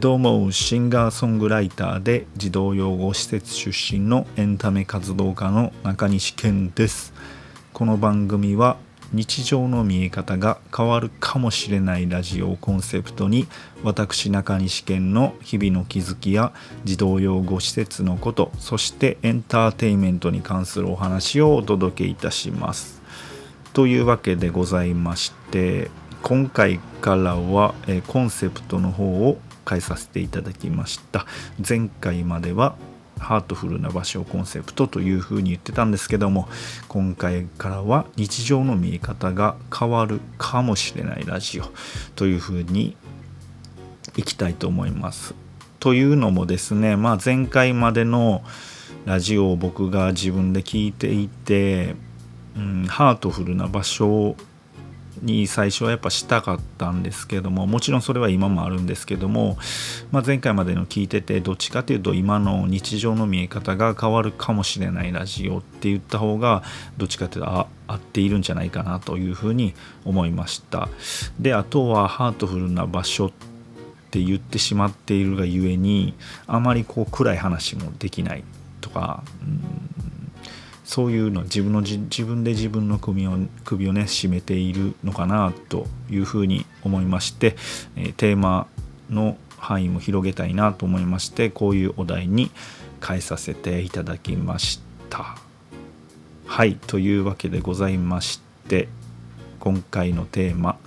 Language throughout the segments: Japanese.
どうもシンガーソングライターで児童養護施設出身のエンタメ活動家の中西健です。この番組は日常の見え方が変わるかもしれないラジオをコンセプトに私中西健の日々の気づきや児童養護施設のことそしてエンターテインメントに関するお話をお届けいたします。というわけでございまして今回からは、えコンセプトの方を変えさせていただきました。前回まではハートフルな場所をコンセプトというふうに言ってたんですけども今回からは日常の見え方が変わるかもしれないラジオというふうにいきたいと思います。というのもですねまあ前回までのラジオを僕が自分で聞いていて、うん、ハートフルな場所に最初はやっぱしたかったんですけどももちろんそれは今もあるんですけども、まあ、前回までの聞いててどっちかというと今の日常の見え方が変わるかもしれないラジオって言った方がどっちかというとあ合っているんじゃないかなというふうに思いました。であとはハートフルな場所って言ってしまっているがゆえにあまりこう暗い話もできないとか、うんそういうの自分の自分で自分の首を首をね絞めているのかなというふうに思いまして、えテーマの範囲も広げたいなと思いましてこういうお題に変えさせていただきました。はいというわけでございまして今回のテーマ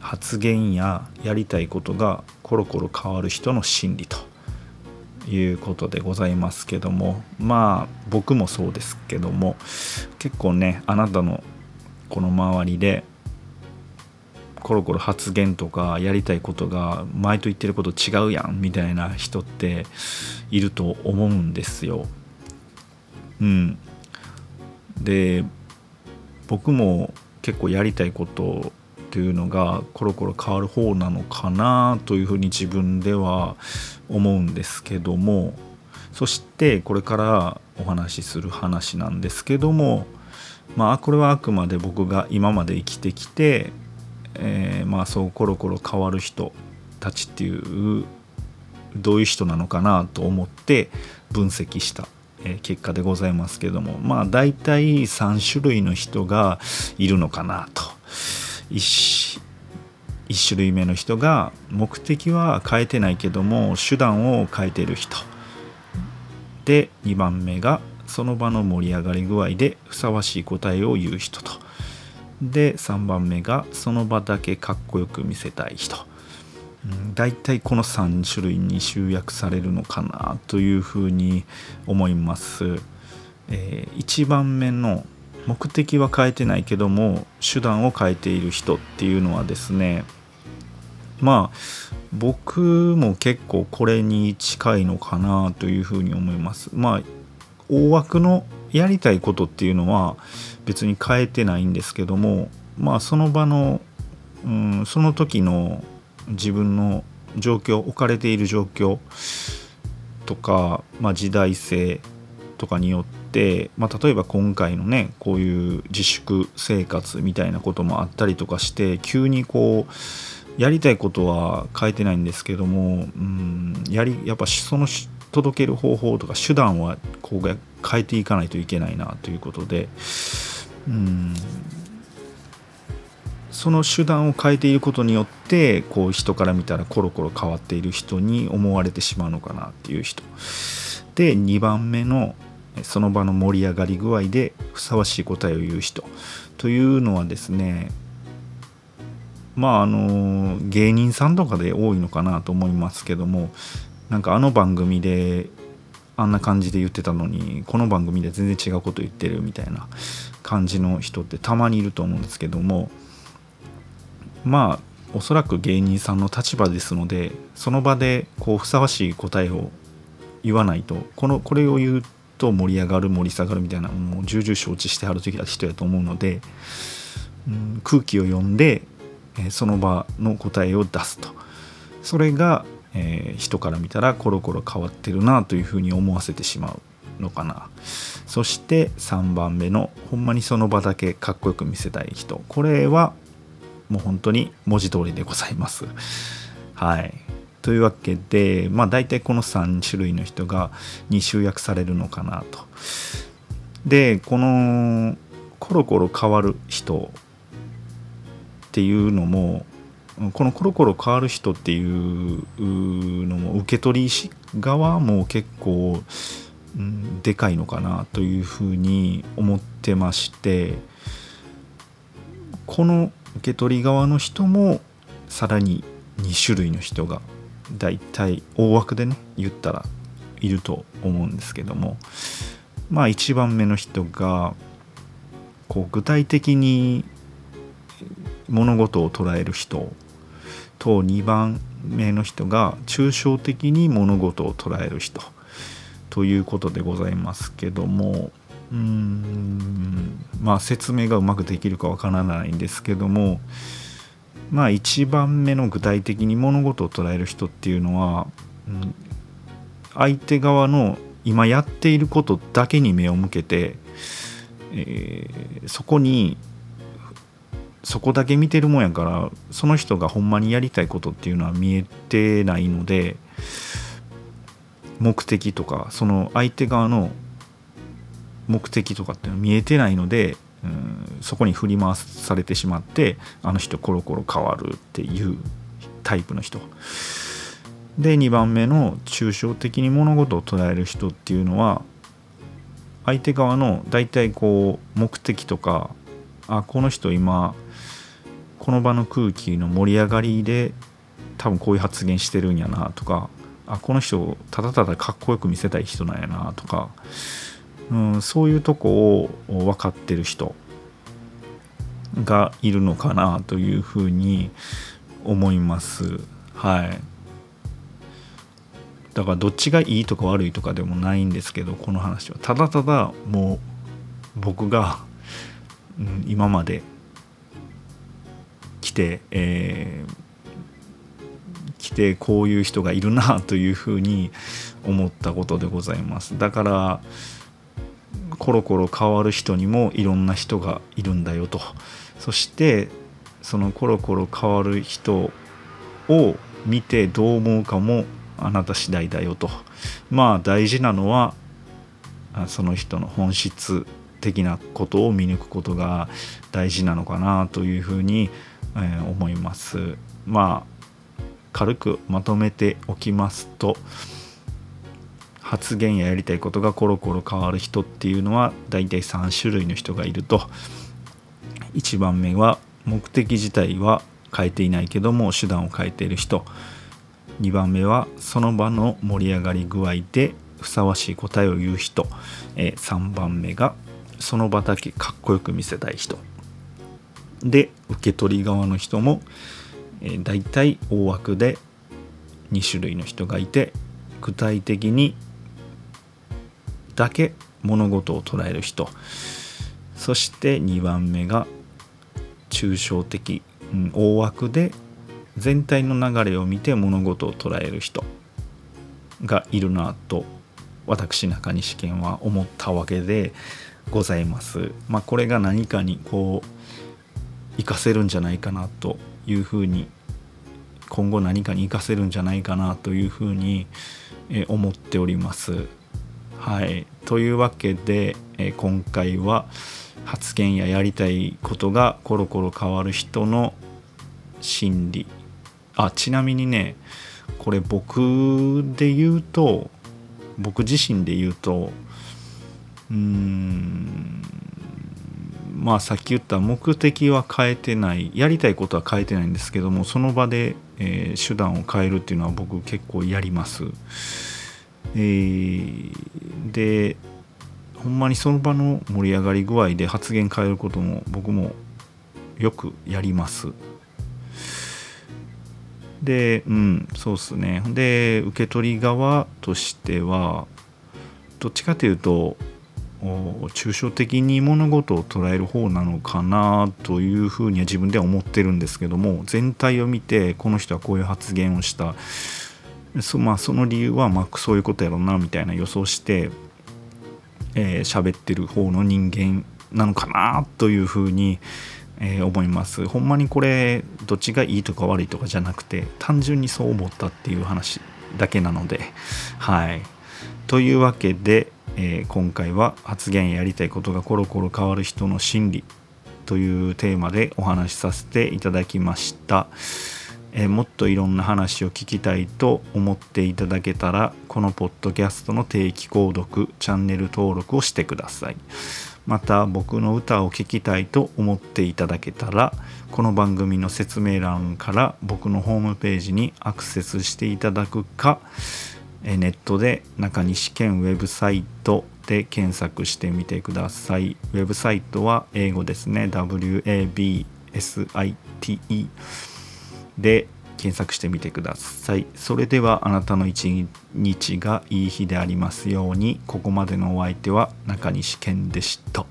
発言ややりたいことがコロコロ変わる人の心理と。いうことでございますけどもまあ僕もそうですけども結構ねあなたのこの周りでコロコロ発言とかやりたいことが前と言ってること違うやんみたいな人っていると思うんですよ。うん、で僕も結構やりたいことっていうのがコロコロ変わる方なのかなというふうに自分では思うんですけどもそしてこれからお話しする話なんですけどもまあこれはあくまで僕が今まで生きてきて、えー、まあそうコロコロ変わる人たちっていうどういう人なのかなと思って分析した結果でございますけどもまあ大体3種類の人がいるのかなと。1, 1種類目の人が目的は変えてないけども手段を変えてる人。で2番目がその場の盛り上がり具合でふさわしい答えを言う人と。で3番目がその場だけかっこよく見せたい人。大体この3種類に集約されるのかなというふうに思います、えー、1番目の目的は変えてないけども手段を変えている人っていうのはですねまあ僕も結構これに近いのかなというふうに思います。まあ大枠のやりたいことっていうのは別に変えてないんですけどもまあその場の、うん、その時の自分の状況置かれている状況とか、まあ、時代性とかによって、まあ、例えば今回のねこういう自粛生活みたいなこともあったりとかして急にこうやりたいことは変えてないんですけども、うん、やりやっぱその届ける方法とか手段はこう変えていかないといけないなということで、うん、その手段を変えていることによってこう人から見たらコロコロ変わっている人に思われてしまうのかなっていう人。で2番目のその場の盛り上がり具合でふさわしい答えを言う人。というのはですねまああの芸人さんとかで多いのかなと思いますけどもなんかあの番組であんな感じで言ってたのにこの番組で全然違うこと言ってるみたいな感じの人ってたまにいると思うんですけどもまあおそらく芸人さんの立場ですのでその場でこうふさわしい答えを言わないとこのこれを言うと盛り上がる盛り下がるみたいなもう重々承知してはる時は人やと思うので、うん、空気を読んで、えその場の答えを出すと。それが、えー、人から見たらコロコロ変わってるなというふうに思わせてしまうのかな。そして3番目のほんまにその場だけかっこよく見せたい人。これはもう本当に文字通りでございます。はい。というわけでまあ大体この3種類の人がに集約されるのかなと。でこのコロコロ変わる人っていうのもこのコロコロ変わる人っていうのも受け取り側も結構、でかいのかなというふうに思ってましてこの受け取り側の人もさらに2種類の人がだいたい大枠でね言ったらいると思うんですけども。まあ1番目の人がこう具体的に物事を捉える人。と2番目の人が抽象的に物事を捉える人。ということでございますけども。うーんまあ説明がうまくできるかわからないんですけども。まあ1番目の具体的に物事を捉える人っていうのは、うん、相手側の今やっていることだけに目を向けて、えー、そこにそこだけ見てるもんやからその人がほんまにやりたいことっていうのは見えてないので目的とかその相手側の目的とかっていうのは見えてないので、うん、そこに振り回されてしまってあの人コロコロ変わるっていうタイプの人。で2番目の抽象的に物事を捉える人っていうのは相手側の大体こう目的とかあこの人今この場の空気の盛り上がりで多分こういう発言してるんやなとかあこの人ただただかっこよく見せたい人なんやなとか、うん、そういうとこを分かってる人がいるのかなというふうに思います。はい。だからどっちがいいとか悪いとかでもないんですけどこの話は。ただただもう僕が、うん、今まで来て、えー、来てこういう人がいるなというふうに思ったことでございます。だからコロコロ変わる人にもいろんな人がいるんだよと。そしてそのコロコロ変わる人を見てどう思うかもあなた次第だよと。まあ大事なのはその人の本質的なことを見抜くことが大事なのかなというふうにえー、思います。まあ軽くまとめておきますと発言ややりたいことがコロコロ変わる人っていうのは大体3種類の人がいると。1番目は目的自体は変えていないけども手段を変えている人。2番目はその場の盛り上がり具合でふさわしい答えを言う人、3番目がその場だけかっこよく見せたい人。で受け取り側の人も、大体大枠で2種類の人がいて具体的にだけ物事を捉える人そして2番目が抽象的、うん、大枠で全体の流れを見て物事を捉える人がいるなと私中西健は思ったわけでございます。まあ、これが何かにこう活かせるんじゃないかなというふうに今後何かに活かせるんじゃないかなというふうに思っております。はい、というわけでえ今回は発言ややりたいことがコロコロ変わる人の心理あちなみにねこれ僕で言うと僕自身で言うとうーんまあさっき言った目的は変えてないやりたいことは変えてないんですけどもその場で、えー、手段を変えるっていうのは僕結構やります。えー、でほんまにその場の盛り上がり具合で発言変えることも僕もよくやります。でうんそうっすねで受け取り側としてはどっちかというと抽象的に物事を捉える方なのかなというふうには自分では思ってるんですけども全体を見てこの人はこういう発言をしたそ,、まあ、その理由はまあそういうことやろうなみたいな予想して喋、えー、ってる方の人間なのかなというふうに、えー、思います。ほんまにこれどっちがいいとか悪いとかじゃなくて単純にそう思ったっていう話だけなのではい。というわけで、えー、今回は発言やりたいことがコロコロ変わる人の心理というテーマでお話しさせていただきました、え、もっといろんな話を聞きたいと思っていただけたらこのポッドキャストの定期購読チャンネル登録をしてください。また僕の歌を聴きたいと思っていただけたらこの番組の説明欄から僕のホームページにアクセスしていただくかネットで中西健ウェブサイトで検索してみてください。ウェブサイトは英語ですね。WABSITE で検索してみてください。それではあなたの一日がいい日でありますように。ここまでのお相手は中西健でした。